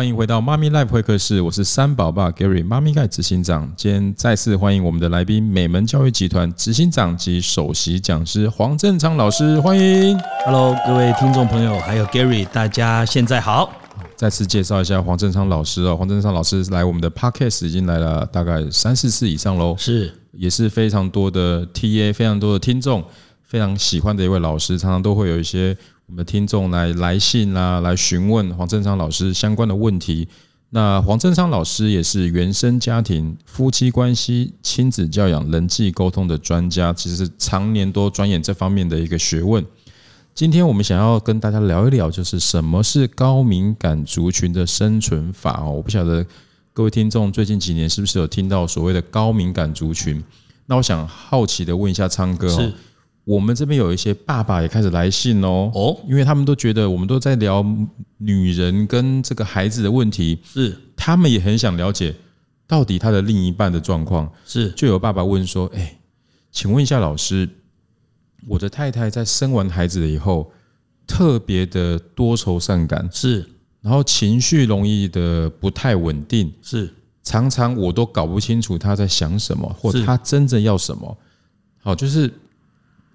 欢迎回到妈咪 Live 会客室，我是三宝爸 Gary，妈咪盖执行长。今天再次欢迎我们的来宾，美门教育集团执行长及首席讲师黄正昌老师，欢迎。Hello，各位听众朋友，还有 Gary，大家现在好。再次介绍一下黄振昌老师哦，黄振昌老师来我们的 Podcast 已经来了大概三四次以上喽，是，也是非常多的 TA，非常多的听众，非常喜欢的一位老师，常常都会有一些。我们听众来来信啦，来询问黄振昌老师相关的问题。那黄振昌老师也是原生家庭、夫妻关系、亲子教养、人际沟通的专家，其实是常年多钻研这方面的一个学问。今天我们想要跟大家聊一聊，就是什么是高敏感族群的生存法哦。我不晓得各位听众最近几年是不是有听到所谓的高敏感族群？那我想好奇的问一下昌哥哦。我们这边有一些爸爸也开始来信哦，哦，因为他们都觉得我们都在聊女人跟这个孩子的问题，是，他们也很想了解到底他的另一半的状况，是，就有爸爸问说，哎，请问一下老师，我的太太在生完孩子了以后，特别的多愁善感，是，然后情绪容易的不太稳定，是，常常我都搞不清楚她在想什么，或她真正要什么，好，就是。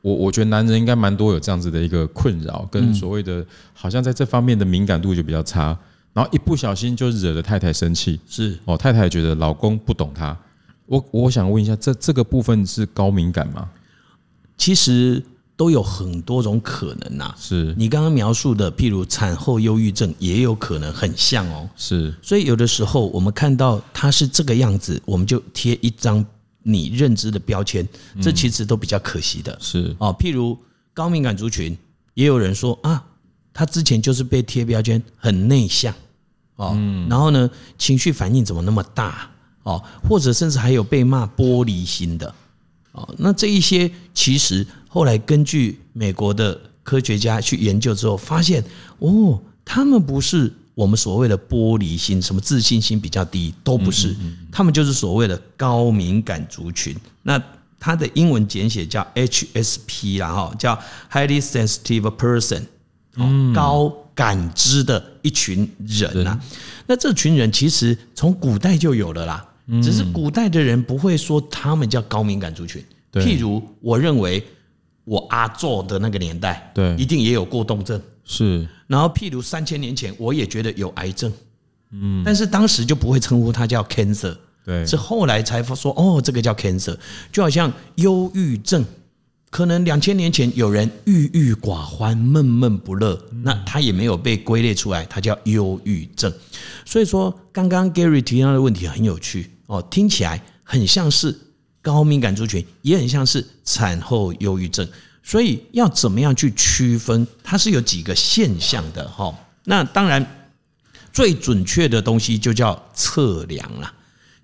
我我觉得男人应该蛮多有这样子的一个困扰，跟所谓的好像在这方面的敏感度就比较差，然后一不小心就惹得太太生气，是哦，太太觉得老公不懂她。我我想问一下，这这个部分是高敏感吗？其实都有很多种可能呐。是你刚刚描述的，譬如产后忧郁症，也有可能很像哦。是，所以有的时候我们看到他是这个样子，我们就贴一张。你认知的标签，这其实都比较可惜的。嗯、是哦，譬如高敏感族群，也有人说啊，他之前就是被贴标签很内向哦，然后呢，情绪反应怎么那么大哦，或者甚至还有被骂玻璃心的哦。那这一些其实后来根据美国的科学家去研究之后，发现哦，他们不是。我们所谓的玻璃心，什么自信心比较低，都不是，他们就是所谓的高敏感族群。那它的英文简写叫 HSP 啦，哈，叫 Highly Sensitive Person，高感知的一群人呐。那这群人其实从古代就有了啦，只是古代的人不会说他们叫高敏感族群。譬如，我认为我阿祖的那个年代，对，一定也有过动症。是，然后譬如三千年前，我也觉得有癌症，嗯，但是当时就不会称呼它叫 cancer，对，是后来才说哦，这个叫 cancer，就好像忧郁症，可能两千年前有人郁郁寡欢、闷闷不乐，那他也没有被归类出来，他叫忧郁症。所以说，刚刚 Gary 提到的问题很有趣哦，听起来很像是高敏感族群，也很像是产后忧郁症。所以要怎么样去区分？它是有几个现象的哈。那当然，最准确的东西就叫测量了。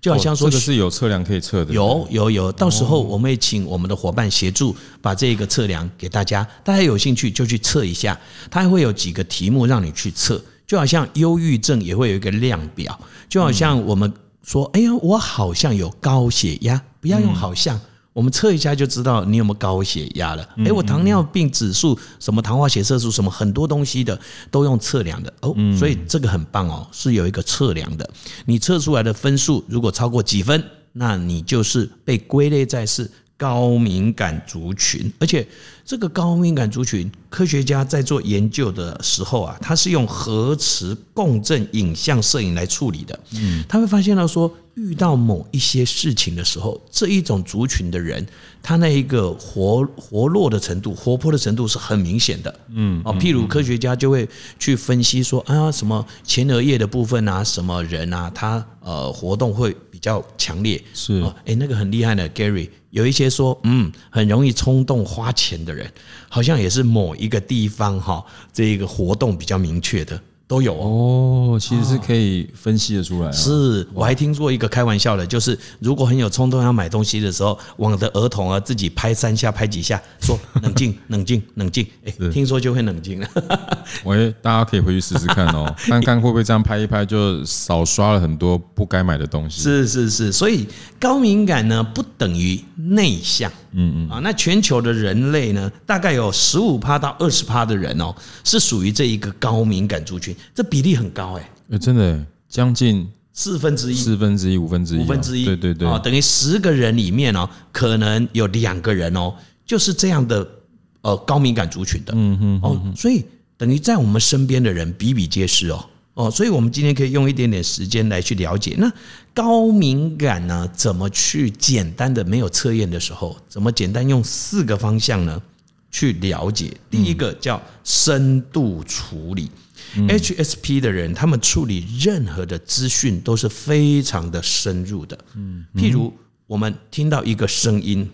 就好像说，这个是有测量可以测的。有有有，到时候我们会请我们的伙伴协助把这个测量给大家。大家有兴趣就去测一下。它还会有几个题目让你去测。就好像忧郁症也会有一个量表。就好像我们说，哎呀，我好像有高血压，不要用好像。我们测一下就知道你有没有高血压了。哎，我糖尿病指数、什么糖化血色素、什么很多东西的都用测量的哦，所以这个很棒哦，是有一个测量的。你测出来的分数如果超过几分，那你就是被归类在是高敏感族群。而且这个高敏感族群，科学家在做研究的时候啊，他是用核磁共振影像摄影来处理的。嗯，他会发现到说。遇到某一些事情的时候，这一种族群的人，他那一个活活络的程度、活泼的程度是很明显的。嗯，哦，譬如科学家就会去分析说，啊，什么前额叶的部分啊，什么人啊，他呃活动会比较强烈。是，哎，那个很厉害的 Gary，有一些说，嗯，很容易冲动花钱的人，好像也是某一个地方哈，这一个活动比较明确的。都有哦，其实是可以分析的出来。是，我还听说一个开玩笑的，就是如果很有冲动要买东西的时候，往的儿童啊自己拍三下、拍几下，说冷静、冷静、冷静。哎，听说就会冷静了。喂，大家可以回去试试看哦，看看会不会这样拍一拍就少刷了很多不该买的东西。是是是，所以高敏感呢不等于内向嗯嗯。啊，那全球的人类呢，大概有十五趴到二十趴的人哦，是属于这一个高敏感族群，这比例很高哎，呃，真的将近四分之一，四分之一，五分之一，五分之一，对对对，啊，等于十个人里面哦，可能有两个人哦，就是这样的呃高敏感族群的，嗯嗯。哦，所以等于在我们身边的人比比皆是哦。哦，所以我们今天可以用一点点时间来去了解，那高敏感呢，怎么去简单的没有测验的时候，怎么简单用四个方向呢去了解？第一个叫深度处理，HSP 的人他们处理任何的资讯都是非常的深入的。嗯，譬如我们听到一个声音，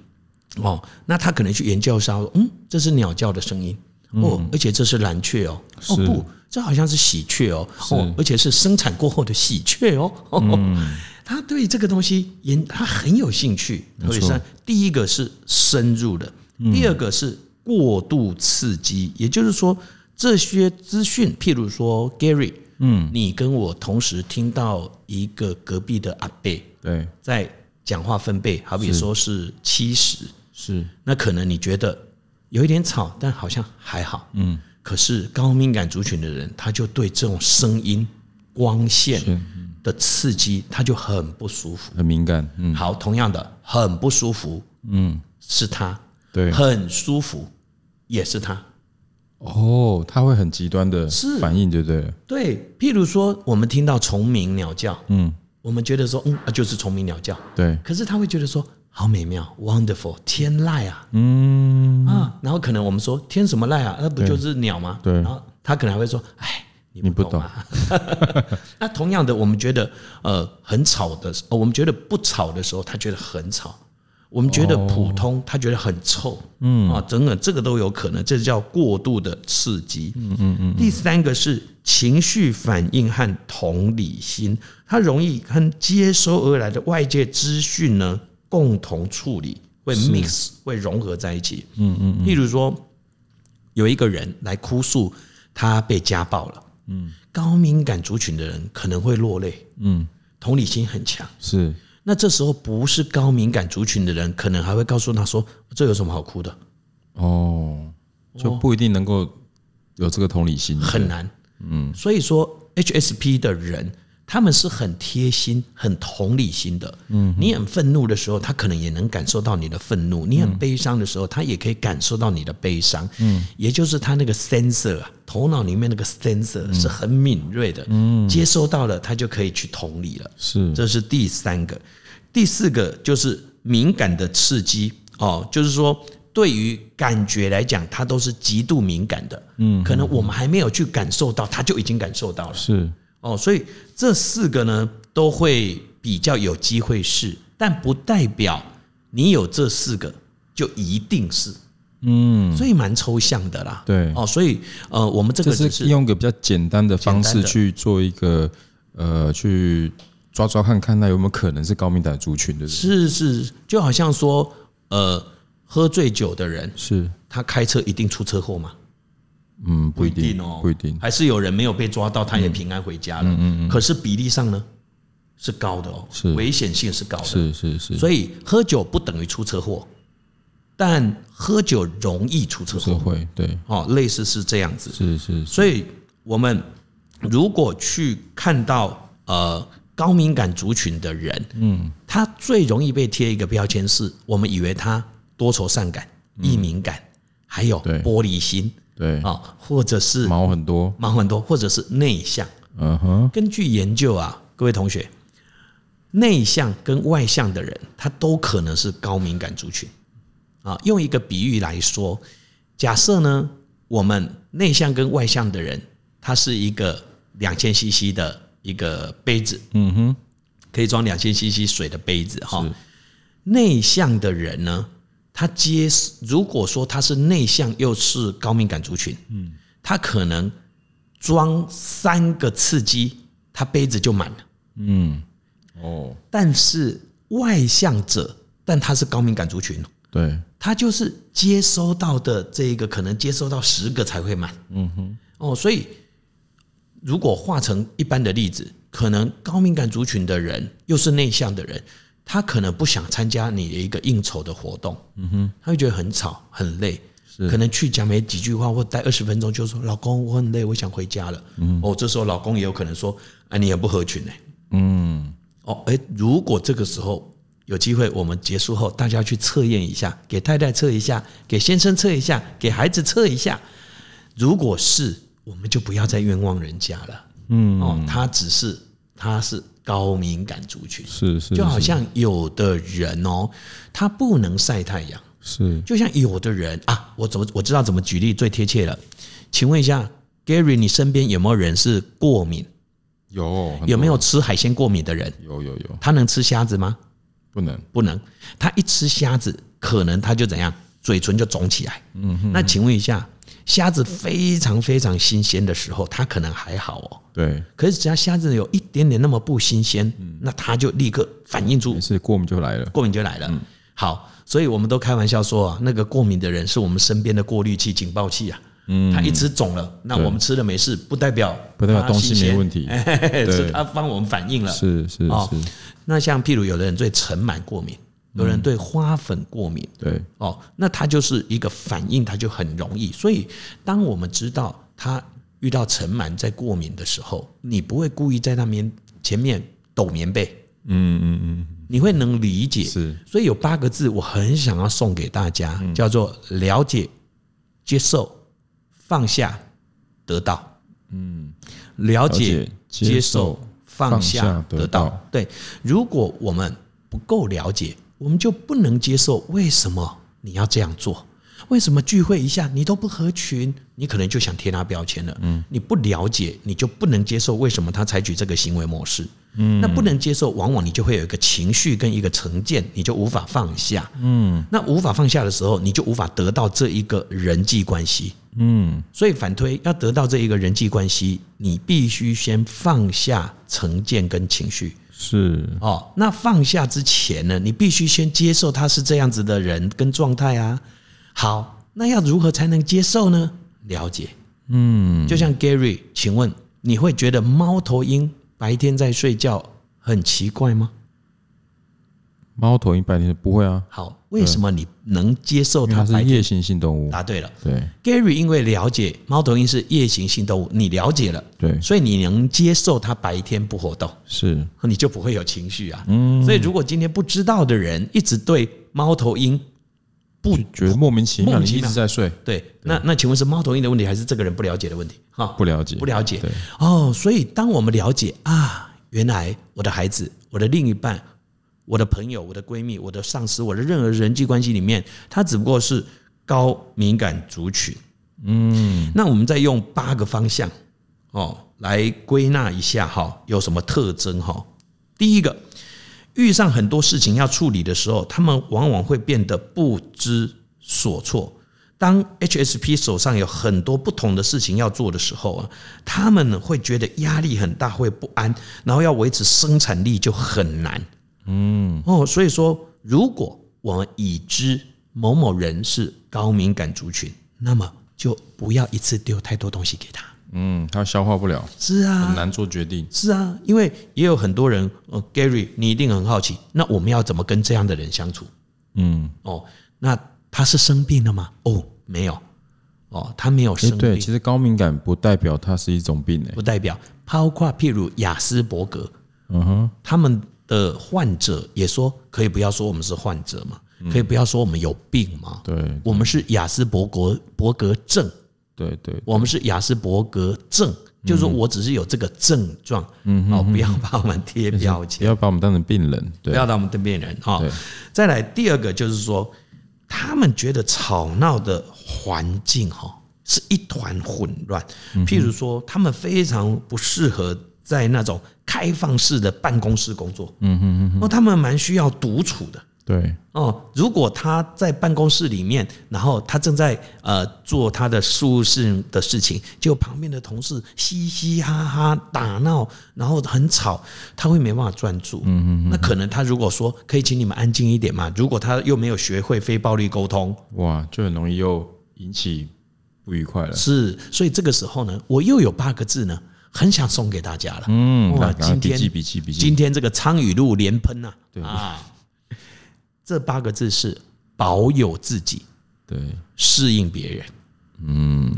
哦，那他可能去研究说，嗯，这是鸟叫的声音。哦，而且这是蓝雀哦，哦不，这好像是喜鹊哦，哦，而且是生产过后的喜鹊哦。嗯，他对这个东西研，他很有兴趣。所以说，第一个是深入的，第二个是过度刺激，也就是说，这些资讯，譬如说 Gary，嗯，你跟我同时听到一个隔壁的阿伯对在讲话分贝，好比说是七十，是，那可能你觉得。有一点吵，但好像还好。嗯，可是高敏感族群的人，他就对这种声音、光线的刺激，他就很不舒服，很敏感。嗯，好，同样的，很不舒服。嗯，是他。对，很舒服，也是他。哦，他会很极端的反应，对不对？对，譬如说，我们听到虫鸣鸟叫，嗯，我们觉得说，嗯，就是虫鸣鸟叫。对，可是他会觉得说。好美妙，wonderful，天籁啊，嗯啊，然后可能我们说天什么籁啊，那不就是鸟吗？对，然后他可能还会说，哎，你不懂啊。那同样的，我们觉得呃很吵的，我们觉得不吵的时候，他觉得很吵；我们觉得普通，他觉得很臭。嗯啊，等等，这个都有可能，这叫过度的刺激。嗯嗯嗯。第三个是情绪反应和同理心，他容易跟接收而来的外界资讯呢。共同处理会 mix 会融合在一起，嗯嗯，例如说有一个人来哭诉他被家暴了，嗯，高敏感族群的人可能会落泪，嗯，同理心很强，是。那这时候不是高敏感族群的人，可能还会告诉他说：“这有什么好哭的？”哦，就不一定能够有这个同理心，很难，嗯。所以说 HSP 的人。他们是很贴心、很同理心的。嗯，你很愤怒的时候，他可能也能感受到你的愤怒；你很悲伤的时候，他也可以感受到你的悲伤。嗯，也就是他那个 sensor 啊，头脑里面那个 sensor 是很敏锐的。嗯，接收到了，他就可以去同理了。是，这是第三个。第四个就是敏感的刺激哦，就是说对于感觉来讲，它都是极度敏感的。嗯，可能我们还没有去感受到，他就已经感受到了。是。哦，所以这四个呢都会比较有机会是，但不代表你有这四个就一定是，嗯，所以蛮抽象的啦。对，哦，所以呃，我们这个是用一个比较简单的方式去做一个呃，去抓抓看看，那有没有可能是高敏感族群的？是是，就好像说呃，喝醉酒的人是他开车一定出车祸吗？嗯，不一定哦，不一定，还是有人没有被抓到，他也平安回家了。嗯嗯嗯。可是比例上呢，是高的哦，是危险性是高的，是是是。所以喝酒不等于出车祸，但喝酒容易出车祸。会对哦，类似是这样子。是是。所以我们如果去看到呃高敏感族群的人，嗯，他最容易被贴一个标签，是我们以为他多愁善感、易敏感，还有玻璃心。对啊，或者是毛很多，毛很多，或者是内向。嗯哼，根据研究啊，各位同学，内向跟外向的人，他都可能是高敏感族群。啊，用一个比喻来说，假设呢，我们内向跟外向的人，他是一个两千 CC 的一个杯子，嗯哼，可以装两千 CC 水的杯子哈。内向的人呢？他接，如果说他是内向又是高敏感族群，嗯，他可能装三个刺激，他杯子就满了，嗯，哦，但是外向者，但他是高敏感族群，对，他就是接收到的这一个可能接收到十个才会满，嗯哼，哦，所以如果化成一般的例子，可能高敏感族群的人又是内向的人。他可能不想参加你的一个应酬的活动，嗯哼，他会觉得很吵很累，可能去讲没几句话或待二十分钟就说老公我很累，我想回家了，嗯，哦，这时候老公也有可能说，哎，你也不合群呢，嗯，哦，哎，如果这个时候有机会，我们结束后大家去测验一下，给太太测一下，给先生测一下，给孩子测一下，如果是，我们就不要再冤枉人家了，嗯，哦，他只是他是。高敏感族群。是是，就好像有的人哦，他不能晒太阳，是，就像有的人啊，我怎么我知道怎么举例最贴切了？请问一下，Gary，你身边有没有人是过敏？有，有没有吃海鲜过敏的人？有有有，他能吃虾子吗？不能。不能，他一吃虾子，可能他就怎样，嘴唇就肿起来。嗯哼，那请问一下。虾子非常非常新鲜的时候，它可能还好哦。对。可是只要虾子有一点点那么不新鲜，那它就立刻反应出，是过敏就来了。过敏就来了。好，所以我们都开玩笑说啊，那个过敏的人是我们身边的过滤器、警报器啊。嗯。他一吃肿了，那我们吃了没事，不代表不代表东西没问题，是它帮我们反应了。是是是。那像譬如有的人对尘螨过敏。有人对花粉过敏，对哦，那他就是一个反应，他就很容易。所以，当我们知道他遇到尘螨在过敏的时候，你不会故意在那边前面抖棉被，嗯嗯嗯，你会能理解。是，所以有八个字，我很想要送给大家，叫做了解、接受、放下、得到。嗯，了解、接受、放下、得到。对，如果我们不够了解。我们就不能接受，为什么你要这样做？为什么聚会一下你都不合群？你可能就想贴他标签了。嗯，你不了解，你就不能接受为什么他采取这个行为模式。嗯，那不能接受，往往你就会有一个情绪跟一个成见，你就无法放下。嗯，那无法放下的时候，你就无法得到这一个人际关系。嗯，所以反推要得到这一个人际关系，你必须先放下成见跟情绪。是哦，那放下之前呢，你必须先接受他是这样子的人跟状态啊。好，那要如何才能接受呢？了解，嗯，就像 Gary，请问你会觉得猫头鹰白天在睡觉很奇怪吗？猫头鹰白天不会啊。好，为什么你能接受它？它是夜行性动物。答对了。对，Gary 因为了解猫头鹰是夜行性动物，你了解了，对，所以你能接受它白天不活动，是，你就不会有情绪啊。嗯，所以如果今天不知道的人一直对猫头鹰不觉得莫名其妙，你一直在睡，对，那那请问是猫头鹰的问题，还是这个人不了解的问题？哈，不了解，不了解。哦，所以当我们了解啊，原来我的孩子，我的另一半。我的朋友、我的闺蜜、我的上司、我的任何人际关系里面，他只不过是高敏感族群。嗯，那我们再用八个方向哦来归纳一下哈，有什么特征哈？第一个，遇上很多事情要处理的时候，他们往往会变得不知所措。当 HSP 手上有很多不同的事情要做的时候啊，他们会觉得压力很大，会不安，然后要维持生产力就很难。嗯哦，所以说，如果我们已知某某人是高敏感族群，那么就不要一次丢太多东西给他。嗯，他消化不了，是啊，很难做决定。是啊，因为也有很多人，呃，Gary，你一定很好奇，那我们要怎么跟这样的人相处？嗯，哦，那他是生病了吗？哦，没有，哦，他没有生病。对，其实高敏感不代表他是一种病，不代表，包括譬如亚斯伯格，嗯哼，他们。的患者也说，可以不要说我们是患者嘛，可以不要说我们有病嘛。对，我们是亚斯伯格伯格症。对对，我们是亚斯伯格症，就是说我只是有这个症状。嗯，哦，不要把我们贴标签，不要把我们当成病人，不要把我们当病人。哈，再来第二个就是说，他们觉得吵闹的环境哈是一团混乱。譬如说，他们非常不适合在那种。开放式的办公室工作，嗯嗯嗯，哦，他们蛮需要独处的，对，哦，如果他在办公室里面，然后他正在呃做他的事务室的事情，就旁边的同事嘻嘻哈哈打闹，然后很吵，他会没办法专注，嗯嗯，那可能他如果说可以请你们安静一点嘛，如果他又没有学会非暴力沟通，哇，就很容易又引起不愉快了，是，所以这个时候呢，我又有八个字呢。很想送给大家了，嗯，哇，今天笔记笔记笔记，今天这个苍雨露连喷呐，对啊，这八个字是保有自己，对，适应别人。嗯，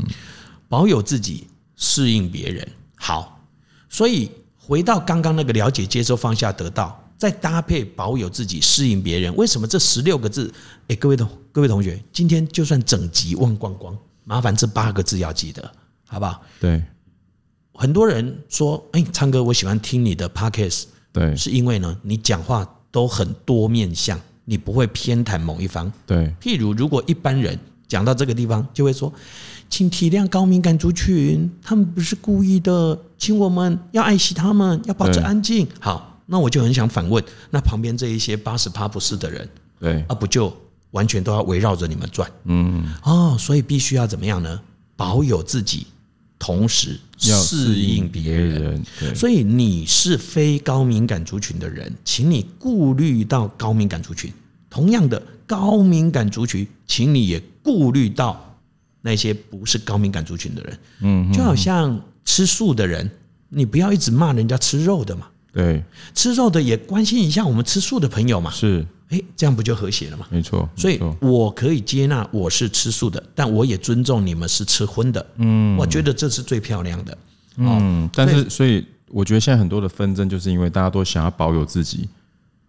保有自己，适应别人。好，所以回到刚刚那个了解、接受、放下、得到，再搭配保有自己、适应别人。为什么这十六个字？哎，各位同各位同学，今天就算整集忘光光，麻烦这八个字要记得，好不好？对。很多人说：“哎，昌哥，我喜欢听你的 podcast，对，是因为呢，你讲话都很多面向，你不会偏袒某一方。对，譬如如果一般人讲到这个地方，就会说，请体谅高敏感族群，他们不是故意的，请我们要爱惜他们，要保持安静。好，那我就很想反问，那旁边这一些八十趴不是的人，对，啊，不就完全都要围绕着你们转？嗯，哦，所以必须要怎么样呢？保有自己。”同时要适应别人，所以你是非高敏感族群的人，请你顾虑到高敏感族群。同样的，高敏感族群，请你也顾虑到那些不是高敏感族群的人。嗯，就好像吃素的人，你不要一直骂人家吃肉的嘛。对，吃肉的也关心一下我们吃素的朋友嘛。是。哎，这样不就和谐了吗？没错，所以我可以接纳我是吃素的，但我也尊重你们是吃荤的。嗯，我觉得这是最漂亮的。嗯，但是所以我觉得现在很多的纷争，就是因为大家都想要保有自己，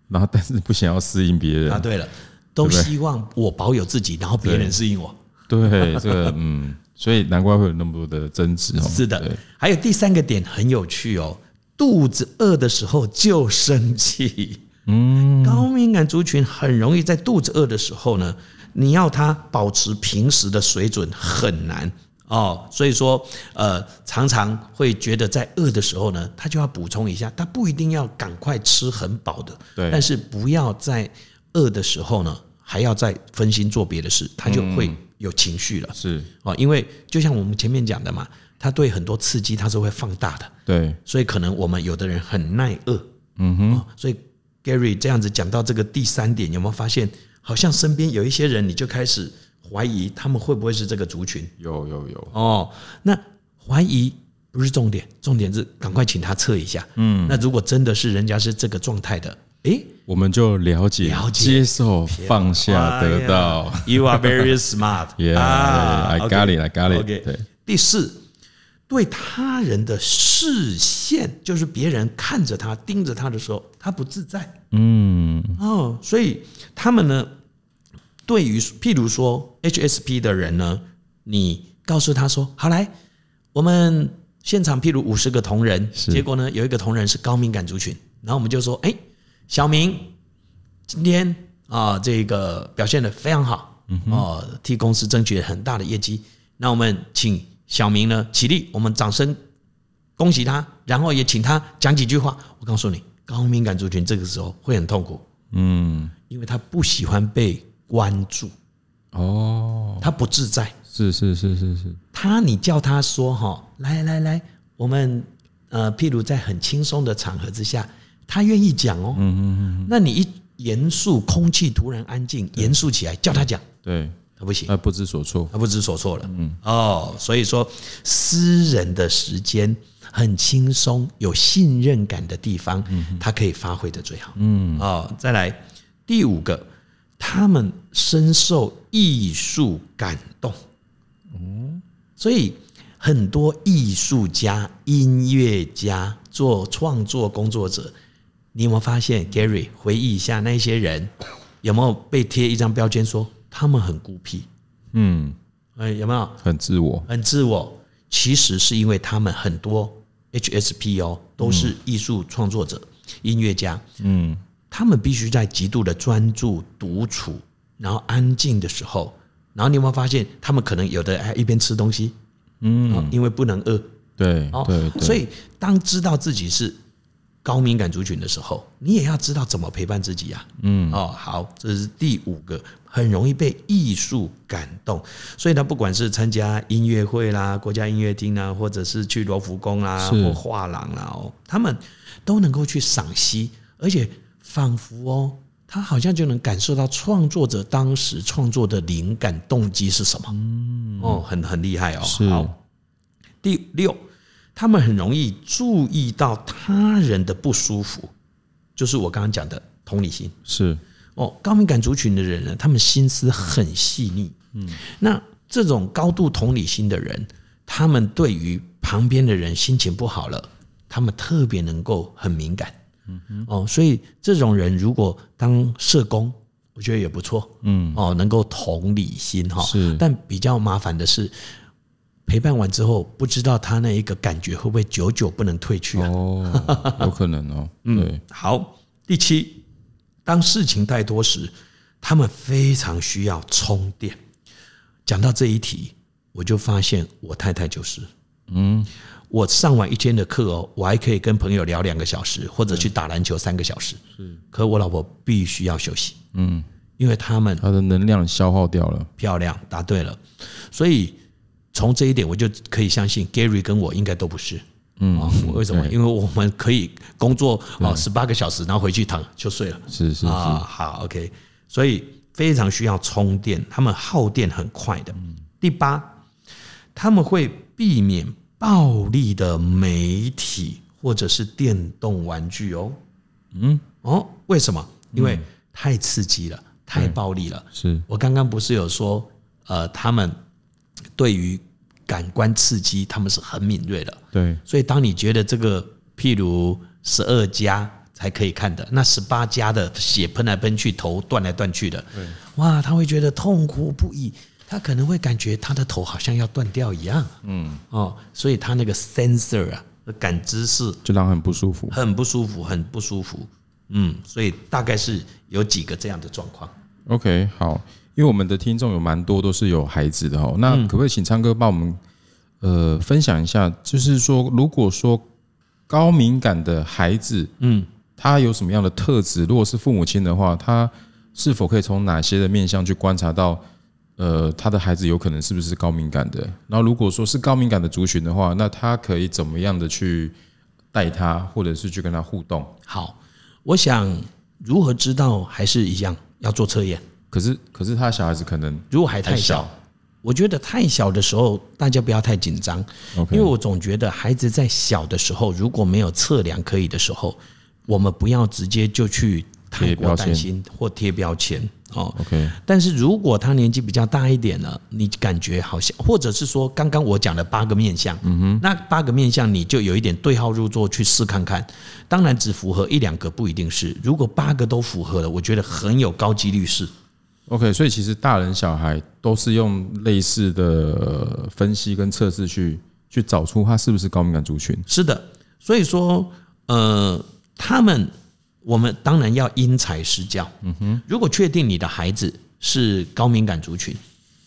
然后但是不想要适应别人。啊，对了，都希望我保有自己，然后别人适应我。对，这个嗯，所以难怪会有那么多的争执哦。是的，还有第三个点很有趣哦，肚子饿的时候就生气。嗯，高敏感族群很容易在肚子饿的时候呢，你要他保持平时的水准很难。哦。所以说，呃，常常会觉得在饿的时候呢，他就要补充一下，他不一定要赶快吃很饱的，对，但是不要在饿的时候呢，还要再分心做别的事，他就会有情绪了。是。哦，因为就像我们前面讲的嘛，他对很多刺激他是会放大的，对，所以可能我们有的人很耐饿，嗯哼，所以。Gary 这样子讲到这个第三点，有没有发现好像身边有一些人，你就开始怀疑他们会不会是这个族群？有有有哦，那怀疑不是重点，重点是赶快请他测一下。嗯，那如果真的是人家是这个状态的，诶，我们就了解、了解、接受、放下、得到。You are very smart. Yeah, I got it. I got it. 对，第四。对他人的视线，就是别人看着他、盯着他的时候，他不自在。嗯，哦，所以他们呢，对于譬如说 HSP 的人呢，你告诉他说：“好来，我们现场譬如五十个同仁，结果呢有一个同仁是高敏感族群，然后我们就说：哎，小明今天啊这个表现的非常好，哦，替公司争取了很大的业绩，那我们请。”小明呢，起立，我们掌声恭喜他，然后也请他讲几句话。我告诉你，高敏感族群这个时候会很痛苦，嗯，因为他不喜欢被关注，哦，他不自在，是是是是是，他你叫他说哈，来来来，我们呃，譬如在很轻松的场合之下，他愿意讲哦，嗯嗯嗯，那你一严肃，空气突然安静，严肃起来，叫他讲，对。不行，他不知所措，他不知所措了。嗯，哦，所以说私人的时间很轻松、有信任感的地方，他可以发挥的最好。嗯，哦，再来第五个，他们深受艺术感动。嗯，所以很多艺术家、音乐家、做创作工作者，你有没有发现？Gary 回忆一下，那些人有没有被贴一张标签说？他们很孤僻，嗯，哎，有没有？很自我？很自我，其实是因为他们很多 HSP 哦，都是艺术创作者、音乐家，嗯，他们必须在极度的专注、独处，然后安静的时候，然后你有没有发现，他们可能有的还一边吃东西，嗯，因为不能饿，对，哦对，所以当知道自己是高敏感族群的时候，你也要知道怎么陪伴自己呀，嗯，哦，好，这是第五个。很容易被艺术感动，所以他不管是参加音乐会啦、国家音乐厅啊，或者是去罗浮宫啦或画廊啦哦，他们都能够去赏析，而且仿佛哦，他好像就能感受到创作者当时创作的灵感动机是什么。嗯，哦，很很厉害哦。好，第六，他们很容易注意到他人的不舒服，就是我刚刚讲的同理心。是。哦，高敏感族群的人呢，他们心思很细腻。嗯，那这种高度同理心的人，他们对于旁边的人心情不好了，他们特别能够很敏感。嗯嗯。哦，所以这种人如果当社工，我觉得也不错。嗯。哦，能够同理心哈。是。但比较麻烦的是，陪伴完之后，不知道他那一个感觉会不会久久不能褪去啊？哦，有可能哦。嗯。好，第七。当事情太多时，他们非常需要充电。讲到这一题，我就发现我太太就是，嗯，我上完一天的课哦，我还可以跟朋友聊两个小时，或者去打篮球三个小时。是，可我老婆必须要休息，嗯，因为他们他的能量消耗掉了。漂亮，答对了。所以从这一点，我就可以相信 Gary 跟我应该都不是。嗯，为什么？因为我们可以工作啊十八个小时，然后回去躺就睡了。是是是，好，OK。所以非常需要充电，他们耗电很快的。第八，他们会避免暴力的媒体或者是电动玩具哦。嗯，哦，为什么？因为太刺激了，太暴力了。是我刚刚不是有说，呃，他们对于。感官刺激，他们是很敏锐的。对，所以当你觉得这个，譬如十二家才可以看的，那十八家的血喷来喷去，头断来断去的，哇，他会觉得痛苦不已，他可能会感觉他的头好像要断掉一样。嗯，哦，所以他那个 sensor 啊，感知是就让很不舒服，很不舒服，很不舒服。嗯，所以大概是有几个这样的状况。OK，好。因为我们的听众有蛮多都是有孩子的哦，那可不可以请昌哥帮我们呃分享一下？就是说，如果说高敏感的孩子，嗯，他有什么样的特质？如果是父母亲的话，他是否可以从哪些的面向去观察到，呃，他的孩子有可能是不是高敏感的？然后，如果说是高敏感的族群的话，那他可以怎么样的去带他，或者是去跟他互动？好，我想如何知道，还是一样要做测验。可是，可是他小孩子可能如果还太小，我觉得太小的时候，大家不要太紧张，因为我总觉得孩子在小的时候，如果没有测量可以的时候，我们不要直接就去太过担心或贴标签哦。OK，但是如果他年纪比较大一点了，你感觉好像，或者是说刚刚我讲的八个面相，嗯哼，那八个面相你就有一点对号入座去试看看。当然，只符合一两个不一定是，如果八个都符合了，我觉得很有高几率是。OK，所以其实大人小孩都是用类似的分析跟测试去去找出他是不是高敏感族群。是的，所以说，呃，他们我们当然要因材施教。嗯哼，如果确定你的孩子是高敏感族群，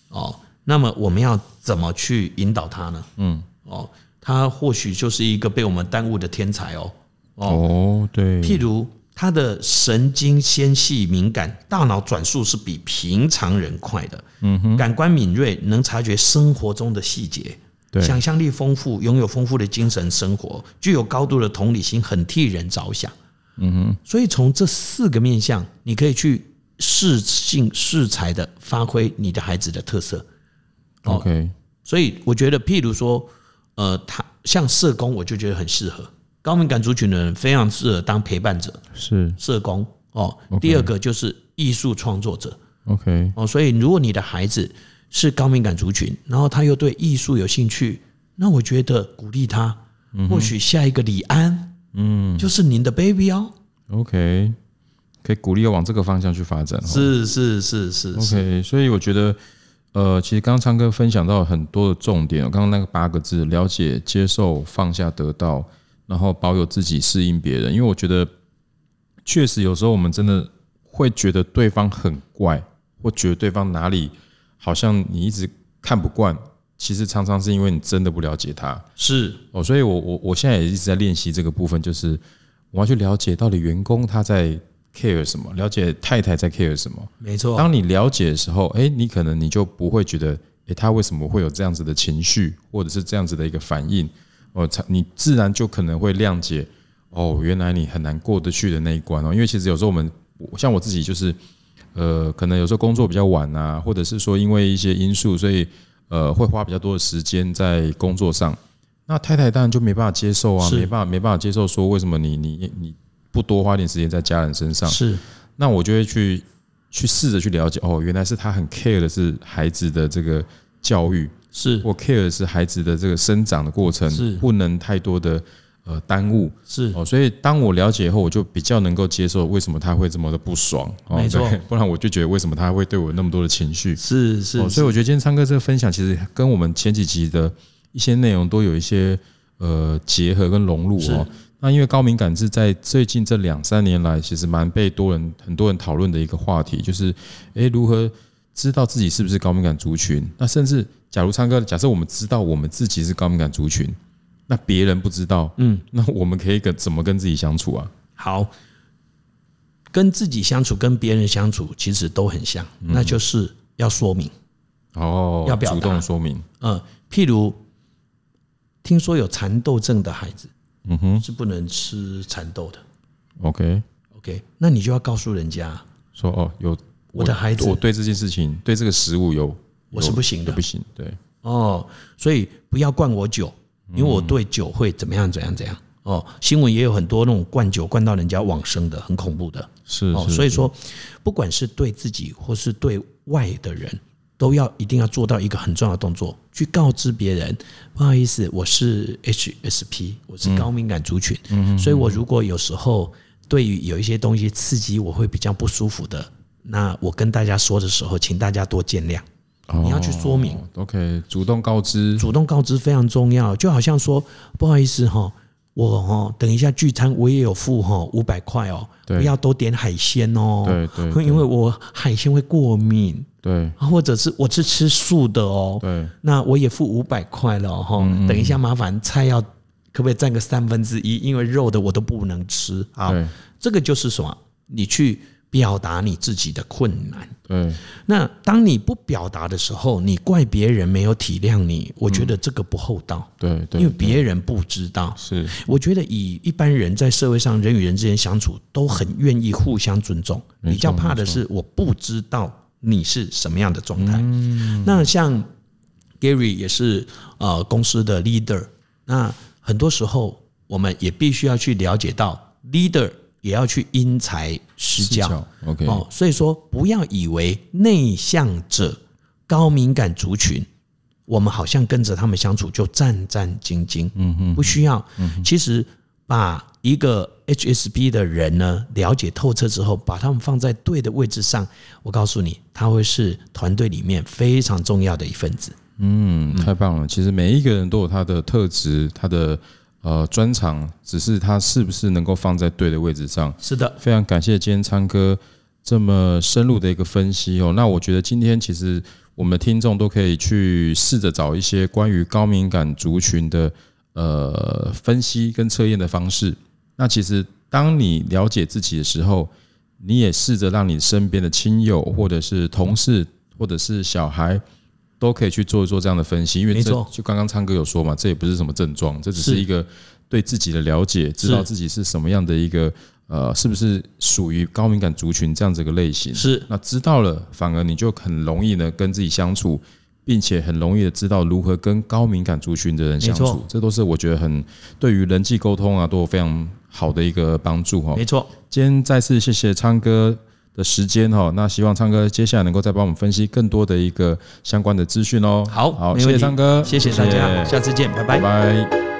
哦，那么我们要怎么去引导他呢？嗯，哦，他或许就是一个被我们耽误的天才哦。哦，对，譬如。他的神经纤细敏感，大脑转速是比平常人快的。嗯哼，感官敏锐，能察觉生活中的细节。对，想象力丰富，拥有丰富的精神生活，具有高度的同理心，很替人着想。嗯哼，所以从这四个面向，你可以去适性适才的发挥你的孩子的特色。OK，所以我觉得，譬如说，呃，他像社工，我就觉得很适合。高敏感族群的人非常适合当陪伴者，是社工哦。第二个就是艺术创作者，OK 哦。所以如果你的孩子是高敏感族群，然后他又对艺术有兴趣，那我觉得鼓励他，或许下一个李安，嗯，就是您的 baby 哦。OK，可以鼓励往这个方向去发展。是是是是 OK。所以我觉得，呃，其实刚刚昌哥分享到很多的重点，刚刚那个八个字：了解、接受、放下、得到。然后保有自己，适应别人，因为我觉得确实有时候我们真的会觉得对方很怪，或觉得对方哪里好像你一直看不惯，其实常常是因为你真的不了解他。是哦，所以我我我现在也一直在练习这个部分，就是我要去了解到底员工他在 care 什么，了解太太在 care 什么。没错，当你了解的时候，哎，你可能你就不会觉得，哎，他为什么会有这样子的情绪，或者是这样子的一个反应。哦，你自然就可能会谅解哦，原来你很难过得去的那一关哦。因为其实有时候我们像我自己，就是呃，可能有时候工作比较晚啊，或者是说因为一些因素，所以呃，会花比较多的时间在工作上。那太太当然就没办法接受啊，没办法没办法接受说为什么你你你不多花点时间在家人身上？是。那我就会去去试着去了解，哦，原来是他很 care 的是孩子的这个教育，是。我 care 的是孩子的这个生长的过程，是。不能太多的呃耽误，是。哦，所以当我了解以后，我就比较能够接受为什么他会这么的不爽，哦、没错，不然我就觉得为什么他会对我那么多的情绪，是是、哦，所以我觉得今天昌哥这个分享，其实跟我们前几集的一些内容都有一些呃结合跟融入哦。那因为高敏感是在最近这两三年来，其实蛮被多人很多人讨论的一个话题，就是诶，如何知道自己是不是高敏感族群？那甚至假如唱歌，假设我们知道我们自己是高敏感族群，那别人不知道，嗯，那我们可以跟怎么跟自己相处啊？好，跟自己相处，跟别人相处，其实都很像，那就是要说明哦，要主动说明。嗯，譬如听说有蚕豆症的孩子。嗯哼，是不能吃蚕豆的。OK OK，那你就要告诉人家说哦，有我的孩子，我对这件事情，对这个食物有，我是不行的，不行。对哦，所以不要灌我酒，因为我对酒会怎么样怎样怎样。哦，新闻也有很多那种灌酒灌到人家往生的，很恐怖的。是哦，所以说，不管是对自己或是对外的人。都要一定要做到一个很重要的动作，去告知别人，不好意思，我是 HSP，我是高敏感族群，所以我如果有时候对于有一些东西刺激我会比较不舒服的，那我跟大家说的时候，请大家多见谅。你要去说明，OK，主动告知，主动告知非常重要，就好像说，不好意思哈，我哦，等一下聚餐我也有付哈五百块哦，不要多点海鲜哦，对对，因为我海鲜会过敏。对，或者是我是吃素的哦，对，那我也付五百块了哈。等一下，麻烦菜要可不可以占个三分之一？因为肉的我都不能吃啊。这个就是什么？你去表达你自己的困难。嗯，那当你不表达的时候，你怪别人没有体谅你，我觉得这个不厚道。对，对，因为别人不知道。是，我觉得以一般人在社会上人与人之间相处，都很愿意互相尊重。比较怕的是我不知道。你是什么样的状态？那像 Gary 也是呃公司的 leader，那很多时候我们也必须要去了解到 leader 也要去因材施教。OK 哦，所以说不要以为内向者高敏感族群，我们好像跟着他们相处就战战兢兢。嗯嗯，不需要。其实把一个 HSP 的人呢，了解透彻之后，把他们放在对的位置上，我告诉你，他会是团队里面非常重要的一份子。嗯，太棒了。其实每一个人都有他的特质，他的呃专长，只是它是不是能够放在对的位置上。是的，非常感谢今天昌哥这么深入的一个分析哦。那我觉得今天其实我们听众都可以去试着找一些关于高敏感族群的呃分析跟测验的方式。那其实，当你了解自己的时候，你也试着让你身边的亲友，或者是同事，或者是小孩，都可以去做一做这样的分析。因为这就刚刚昌哥有说嘛，这也不是什么症状，这只是一个对自己的了解，知道自己是什么样的一个呃，是不是属于高敏感族群这样子一个类型。是，那知道了，反而你就很容易呢跟自己相处。并且很容易的知道如何跟高敏感族群的人相处，这都是我觉得很对于人际沟通啊都有非常好的一个帮助哈。没错，今天再次谢谢昌哥的时间哈，那希望昌哥接下来能够再帮我们分析更多的一个相关的资讯哦。好，好，谢谢昌哥，谢谢大家，下次见，拜拜。拜拜。